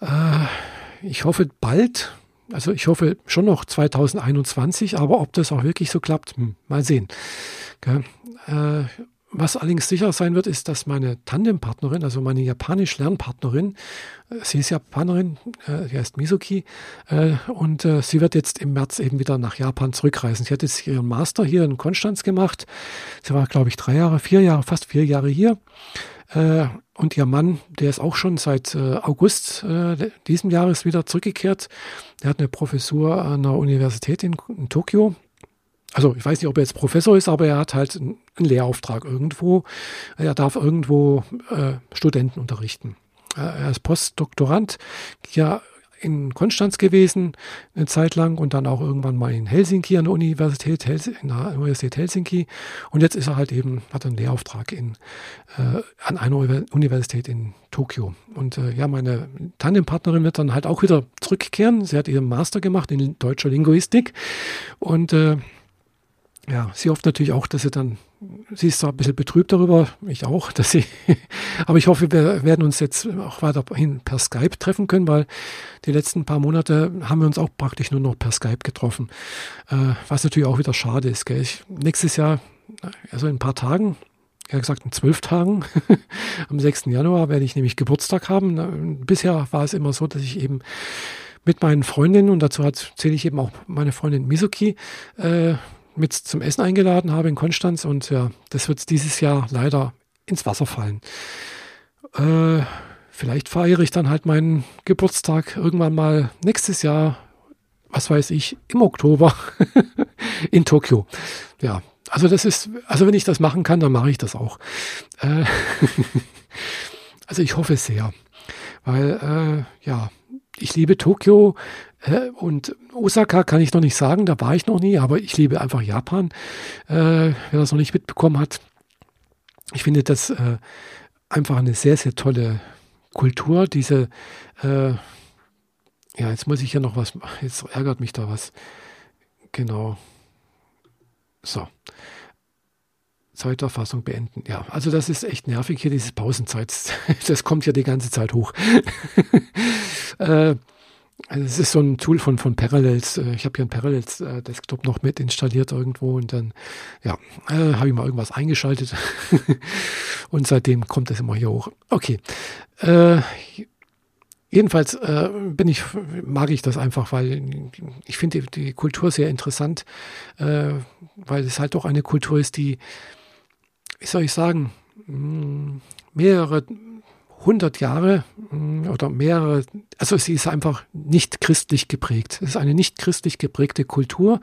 Äh, ich hoffe bald. Also ich hoffe schon noch 2021, aber ob das auch wirklich so klappt, hm, mal sehen. Äh, was allerdings sicher sein wird, ist, dass meine Tandempartnerin, also meine Japanisch-Lernpartnerin, äh, sie ist Japanerin, äh, sie heißt Mizuki, äh, und äh, sie wird jetzt im März eben wieder nach Japan zurückreisen. Sie hat jetzt ihren Master hier in Konstanz gemacht. Sie war, glaube ich, drei Jahre, vier Jahre, fast vier Jahre hier. Äh, und ihr Mann, der ist auch schon seit äh, August äh, diesem Jahres wieder zurückgekehrt. Der hat eine Professur an der Universität in, in Tokio. Also ich weiß nicht, ob er jetzt Professor ist, aber er hat halt einen Lehrauftrag irgendwo. Er darf irgendwo äh, Studenten unterrichten. Er ist Postdoktorand ja in Konstanz gewesen, eine Zeit lang und dann auch irgendwann mal in Helsinki an der Universität, in der Universität Helsinki. Und jetzt ist er halt eben, hat einen Lehrauftrag in, äh, an einer Universität in Tokio. Und äh, ja, meine Tandempartnerin wird dann halt auch wieder zurückkehren. Sie hat ihren Master gemacht in deutscher Linguistik und äh, ja, sie hofft natürlich auch, dass sie dann, sie ist zwar ein bisschen betrübt darüber, ich auch, dass sie, aber ich hoffe, wir werden uns jetzt auch weiterhin per Skype treffen können, weil die letzten paar Monate haben wir uns auch praktisch nur noch per Skype getroffen, äh, was natürlich auch wieder schade ist. Gell? Ich, nächstes Jahr, also in ein paar Tagen, er gesagt in zwölf Tagen, am 6. Januar werde ich nämlich Geburtstag haben. Bisher war es immer so, dass ich eben mit meinen Freundinnen, und dazu zähle ich eben auch meine Freundin Mizuki, äh, mit zum Essen eingeladen habe in Konstanz und ja, das wird dieses Jahr leider ins Wasser fallen. Äh, vielleicht feiere ich dann halt meinen Geburtstag irgendwann mal nächstes Jahr, was weiß ich, im Oktober in Tokio. Ja, also das ist, also wenn ich das machen kann, dann mache ich das auch. Äh, also ich hoffe sehr, weil äh, ja, ich liebe Tokio. Und Osaka kann ich noch nicht sagen, da war ich noch nie, aber ich liebe einfach Japan. Äh, wer das noch nicht mitbekommen hat, ich finde das äh, einfach eine sehr, sehr tolle Kultur. Diese, äh, ja, jetzt muss ich hier noch was, jetzt ärgert mich da was. Genau. So. Zeiterfassung beenden. Ja, also das ist echt nervig hier, dieses Pausenzeit. Das kommt ja die ganze Zeit hoch. äh, also es ist so ein Tool von, von Parallels. Äh, ich habe hier ein Parallels äh, Desktop noch mit installiert irgendwo und dann, ja, äh, habe ich mal irgendwas eingeschaltet und seitdem kommt das immer hier hoch. Okay. Äh, jedenfalls äh, bin ich, mag ich das einfach, weil ich finde die, Kultur sehr interessant, äh, weil es halt doch eine Kultur ist, die, wie soll ich sagen, hm, mehrere 100 Jahre mm, oder mehrere, also sie ist einfach nicht christlich geprägt. Es ist eine nicht christlich geprägte Kultur,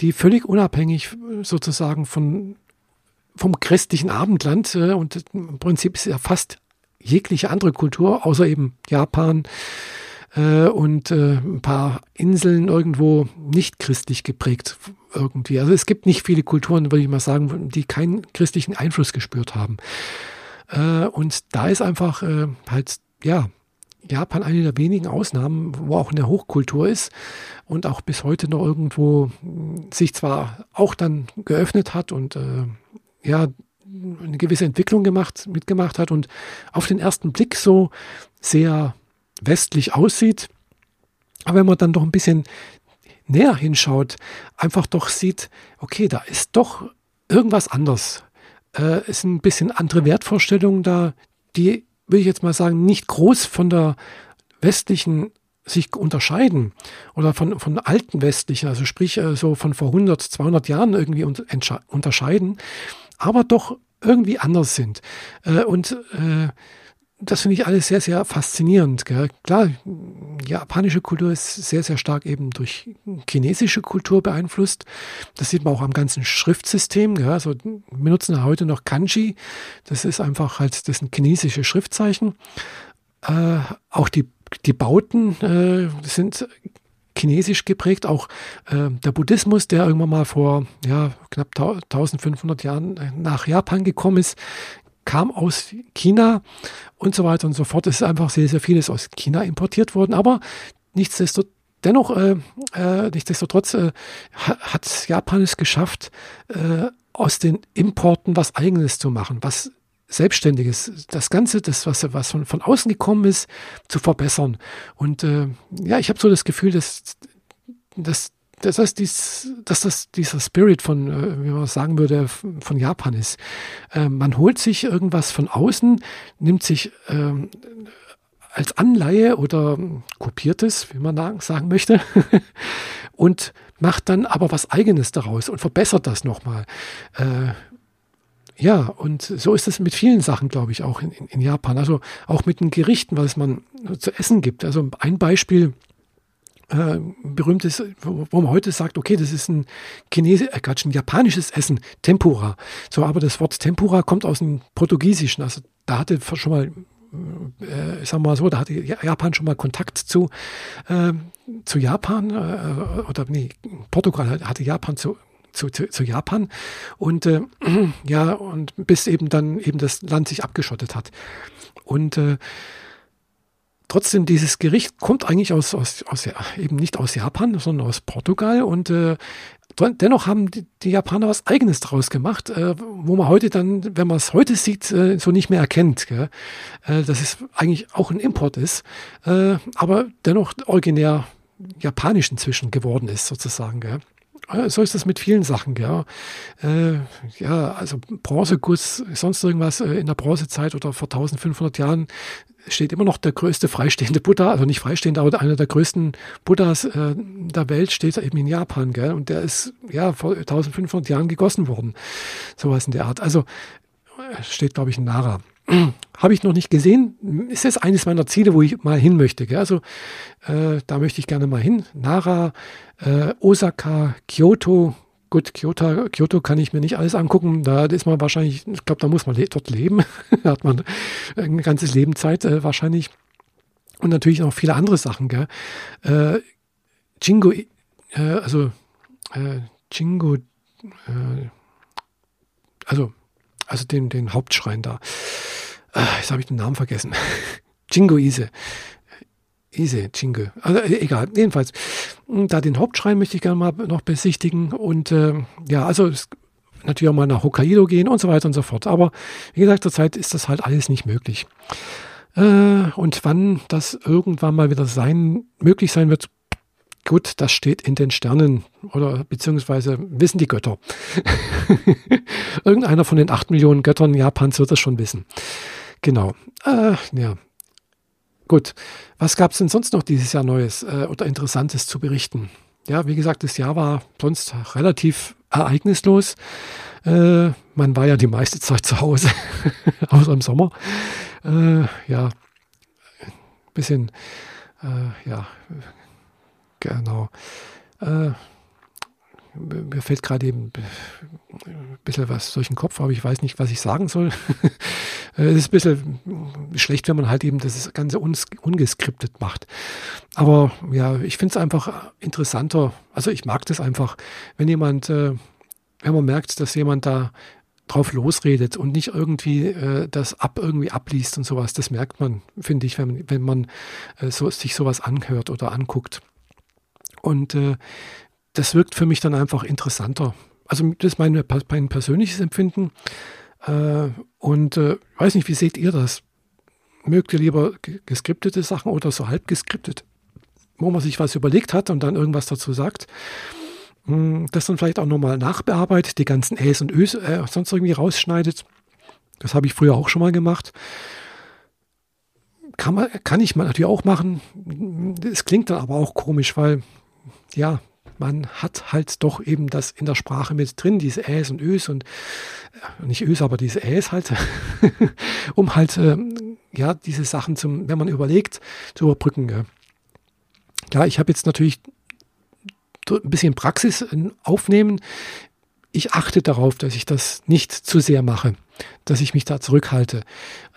die völlig unabhängig sozusagen von, vom christlichen Abendland äh, und im Prinzip ist ja fast jegliche andere Kultur, außer eben Japan äh, und äh, ein paar Inseln irgendwo nicht christlich geprägt irgendwie. Also es gibt nicht viele Kulturen, würde ich mal sagen, die keinen christlichen Einfluss gespürt haben. Äh, und da ist einfach äh, halt, ja, Japan eine der wenigen Ausnahmen, wo auch eine Hochkultur ist und auch bis heute noch irgendwo hm, sich zwar auch dann geöffnet hat und äh, ja, eine gewisse Entwicklung gemacht, mitgemacht hat und auf den ersten Blick so sehr westlich aussieht. Aber wenn man dann doch ein bisschen näher hinschaut, einfach doch sieht, okay, da ist doch irgendwas anders äh, es sind ein bisschen andere Wertvorstellungen da, die, würde ich jetzt mal sagen, nicht groß von der westlichen sich unterscheiden oder von, von alten westlichen, also sprich äh, so von vor 100, 200 Jahren irgendwie unterscheiden, aber doch irgendwie anders sind. Äh, und äh, das finde ich alles sehr, sehr faszinierend. Gell? Klar, japanische Kultur ist sehr, sehr stark eben durch chinesische Kultur beeinflusst. Das sieht man auch am ganzen Schriftsystem. Gell? Also wir benutzen heute noch Kanji. Das ist einfach halt, das sind chinesische Schriftzeichen. Äh, auch die die Bauten äh, sind chinesisch geprägt, auch äh, der Buddhismus, der irgendwann mal vor ja, knapp 1500 Jahren nach Japan gekommen ist, kam aus China und so weiter und so fort. Es ist einfach sehr, sehr vieles aus China importiert worden, aber nichtsdestotrotz Dennoch, äh, äh, nichtsdestotrotz äh, hat Japan es geschafft, äh, aus den Importen was Eigenes zu machen, was Selbstständiges, das Ganze, das, was, was von, von außen gekommen ist, zu verbessern. Und äh, ja, ich habe so das Gefühl, dass, dass, das, dies, dass das dieser Spirit von, äh, wie man sagen würde, von Japan ist. Äh, man holt sich irgendwas von außen, nimmt sich ähm, als Anleihe oder kopiertes, wie man sagen möchte, und macht dann aber was Eigenes daraus und verbessert das nochmal. Äh, ja, und so ist es mit vielen Sachen, glaube ich, auch in, in, Japan. Also auch mit den Gerichten, was man zu essen gibt. Also ein Beispiel, äh, berühmtes, wo, wo, man heute sagt, okay, das ist ein Chinesisch, äh, ein japanisches Essen, Tempura. So, aber das Wort Tempura kommt aus dem Portugiesischen. Also da hatte schon mal äh, ich sag mal so, da hatte Japan schon mal Kontakt zu, äh, zu Japan, äh, oder nee, Portugal hatte Japan zu, zu, zu, Japan und äh, ja, und bis eben dann eben das Land sich abgeschottet hat. Und äh, trotzdem, dieses Gericht kommt eigentlich aus, aus, aus eben nicht aus Japan, sondern aus Portugal und äh, dennoch haben die, die, Japaner was Eigenes draus gemacht, äh, wo man heute dann, wenn man es heute sieht, äh, so nicht mehr erkennt, gell? Äh, dass es eigentlich auch ein Import ist, äh, aber dennoch originär japanisch inzwischen geworden ist, sozusagen. Gell? Äh, so ist das mit vielen Sachen, ja. Äh, ja, also Bronzeguss, sonst irgendwas äh, in der Bronzezeit oder vor 1500 Jahren steht immer noch der größte freistehende Buddha, also nicht freistehend, aber einer der größten Buddhas äh, der Welt steht eben in Japan, gell? Und der ist ja vor 1500 Jahren gegossen worden. Sowas in der Art. Also äh, steht, glaube ich, in Nara. Habe ich noch nicht gesehen. Ist jetzt eines meiner Ziele, wo ich mal hin möchte. Gell? Also äh, da möchte ich gerne mal hin. Nara, äh, Osaka, Kyoto, Gut, Kyoto, Kyoto kann ich mir nicht alles angucken. Da ist man wahrscheinlich, ich glaube, da muss man le dort leben. da hat man ein ganzes Leben Zeit äh, wahrscheinlich. Und natürlich noch viele andere Sachen. Gell? Äh, Jingo, äh, also äh, Jingo, äh, also, also den, den Hauptschrein da. Äh, jetzt habe ich den Namen vergessen. Jingo Ise. Jingle. Also äh, egal, jedenfalls. Hm, da den Hauptschrein möchte ich gerne mal noch besichtigen. Und äh, ja, also natürlich auch mal nach Hokkaido gehen und so weiter und so fort. Aber wie gesagt, zurzeit ist das halt alles nicht möglich. Äh, und wann das irgendwann mal wieder sein, möglich sein wird, gut, das steht in den Sternen oder beziehungsweise wissen die Götter. Irgendeiner von den acht Millionen Göttern Japans wird das schon wissen. Genau. Äh, ja, Gut, was gab es denn sonst noch dieses Jahr Neues äh, oder Interessantes zu berichten? Ja, wie gesagt, das Jahr war sonst relativ ereignislos. Äh, man war ja die meiste Zeit zu Hause, außer im Sommer. Äh, ja, bisschen, äh, ja, genau. Mir fällt gerade eben ein bisschen was durch den Kopf, aber ich weiß nicht, was ich sagen soll. es ist ein bisschen schlecht, wenn man halt eben das Ganze ungeskriptet macht. Aber ja, ich finde es einfach interessanter. Also ich mag das einfach, wenn jemand, äh, wenn man merkt, dass jemand da drauf losredet und nicht irgendwie äh, das ab irgendwie abliest und sowas. Das merkt man, finde ich, wenn, wenn man äh, so, sich sowas anhört oder anguckt. Und äh, das wirkt für mich dann einfach interessanter. Also das ist mein, mein persönliches Empfinden. Äh, und äh, weiß nicht, wie seht ihr das? Mögt ihr lieber geskriptete Sachen oder so halb geskriptet, wo man sich was überlegt hat und dann irgendwas dazu sagt? Hm, das dann vielleicht auch nochmal nachbearbeitet, die ganzen Äs und Ös äh, sonst irgendwie rausschneidet. Das habe ich früher auch schon mal gemacht. Kann, man, kann ich natürlich auch machen. Es klingt dann aber auch komisch, weil ja, man hat halt doch eben das in der Sprache mit drin, diese Äs und Ös und äh, nicht Ös, aber diese Äs halt, um halt äh, ja diese Sachen zum, wenn man überlegt, zu überbrücken. Ja, ja ich habe jetzt natürlich ein bisschen Praxis äh, aufnehmen. Ich achte darauf, dass ich das nicht zu sehr mache, dass ich mich da zurückhalte.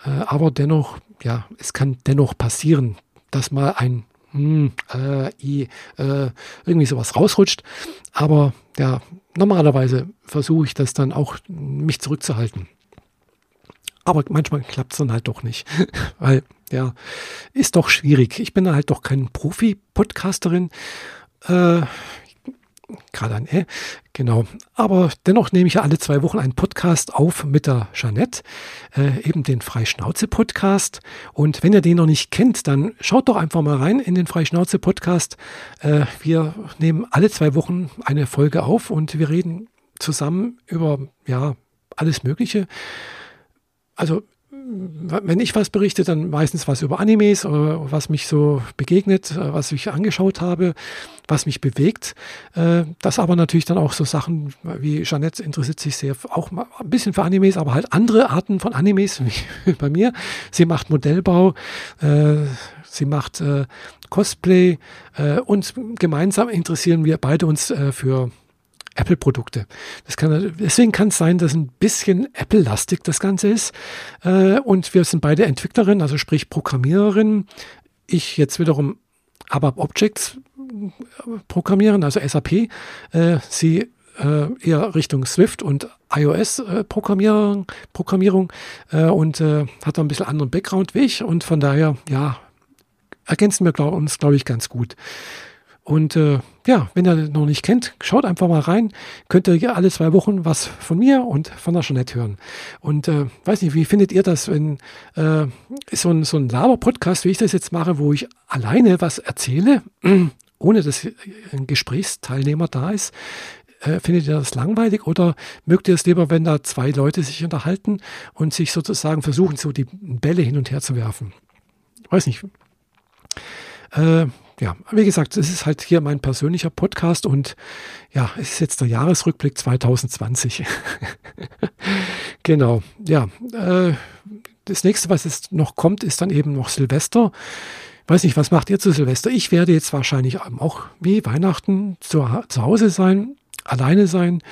Äh, aber dennoch, ja, es kann dennoch passieren, dass mal ein hm, äh, i, äh, irgendwie sowas rausrutscht. Aber ja, normalerweise versuche ich das dann auch, mich zurückzuhalten. Aber manchmal klappt es dann halt doch nicht, weil ja, ist doch schwierig. Ich bin halt doch kein Profi-Podcasterin. Äh, gerade ein äh, genau. Aber dennoch nehme ich ja alle zwei Wochen einen Podcast auf mit der Jeanette, äh, eben den Freischnauze-Podcast. Und wenn ihr den noch nicht kennt, dann schaut doch einfach mal rein in den Freischnauze-Podcast. Äh, wir nehmen alle zwei Wochen eine Folge auf und wir reden zusammen über ja alles Mögliche. Also wenn ich was berichte, dann meistens was über Animes oder was mich so begegnet, äh, was ich angeschaut habe, was mich bewegt. Äh, das aber natürlich dann auch so Sachen wie Jeanette interessiert sich sehr auch ein bisschen für Animes, aber halt andere Arten von Animes wie bei mir. Sie macht Modellbau, äh, sie macht Cosplay und gemeinsam interessieren wir beide uns für Apple-Produkte. Kann, deswegen kann es sein, dass ein bisschen Apple-lastig das Ganze ist. Äh, und wir sind beide Entwicklerinnen, also sprich Programmiererinnen. Ich jetzt wiederum ABAP Objects äh, programmieren, also SAP. Äh, sie äh, eher Richtung Swift und iOS äh, Programmierung, äh, und hat da ein bisschen anderen Background wie ich und von daher, ja, ergänzen wir glaub, uns, glaube ich, ganz gut. Und äh, ja, wenn ihr noch nicht kennt, schaut einfach mal rein. Könnt ihr alle zwei Wochen was von mir und von der Jeanette hören. Und äh, weiß nicht, wie findet ihr das, wenn äh, so ein, so ein Laber-Podcast, wie ich das jetzt mache, wo ich alleine was erzähle, ohne dass ein Gesprächsteilnehmer da ist? Äh, findet ihr das langweilig oder mögt ihr es lieber, wenn da zwei Leute sich unterhalten und sich sozusagen versuchen, so die Bälle hin und her zu werfen? Weiß nicht. Äh, ja, wie gesagt, es ist halt hier mein persönlicher Podcast und ja, es ist jetzt der Jahresrückblick 2020. genau, ja. Äh, das nächste, was jetzt noch kommt, ist dann eben noch Silvester. Weiß nicht, was macht ihr zu Silvester? Ich werde jetzt wahrscheinlich auch wie Weihnachten zu, Hause sein, alleine sein,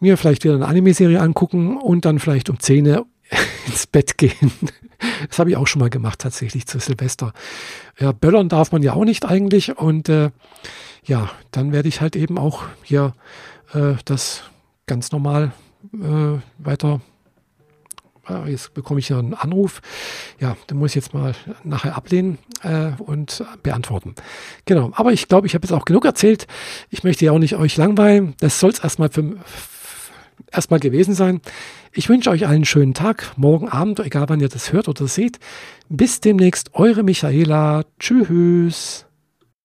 mir vielleicht wieder eine Anime-Serie angucken und dann vielleicht um 10 ins Bett gehen. Das habe ich auch schon mal gemacht, tatsächlich zu Silvester. Ja, böllern darf man ja auch nicht eigentlich. Und äh, ja, dann werde ich halt eben auch hier äh, das ganz normal äh, weiter. Jetzt bekomme ich ja einen Anruf. Ja, den muss ich jetzt mal nachher ablehnen äh, und beantworten. Genau, aber ich glaube, ich habe jetzt auch genug erzählt. Ich möchte ja auch nicht euch langweilen. Das soll es erstmal für, erstmal gewesen sein. Ich wünsche euch einen schönen Tag, morgen Abend, egal wann ihr das hört oder seht. Bis demnächst, eure Michaela. Tschüss.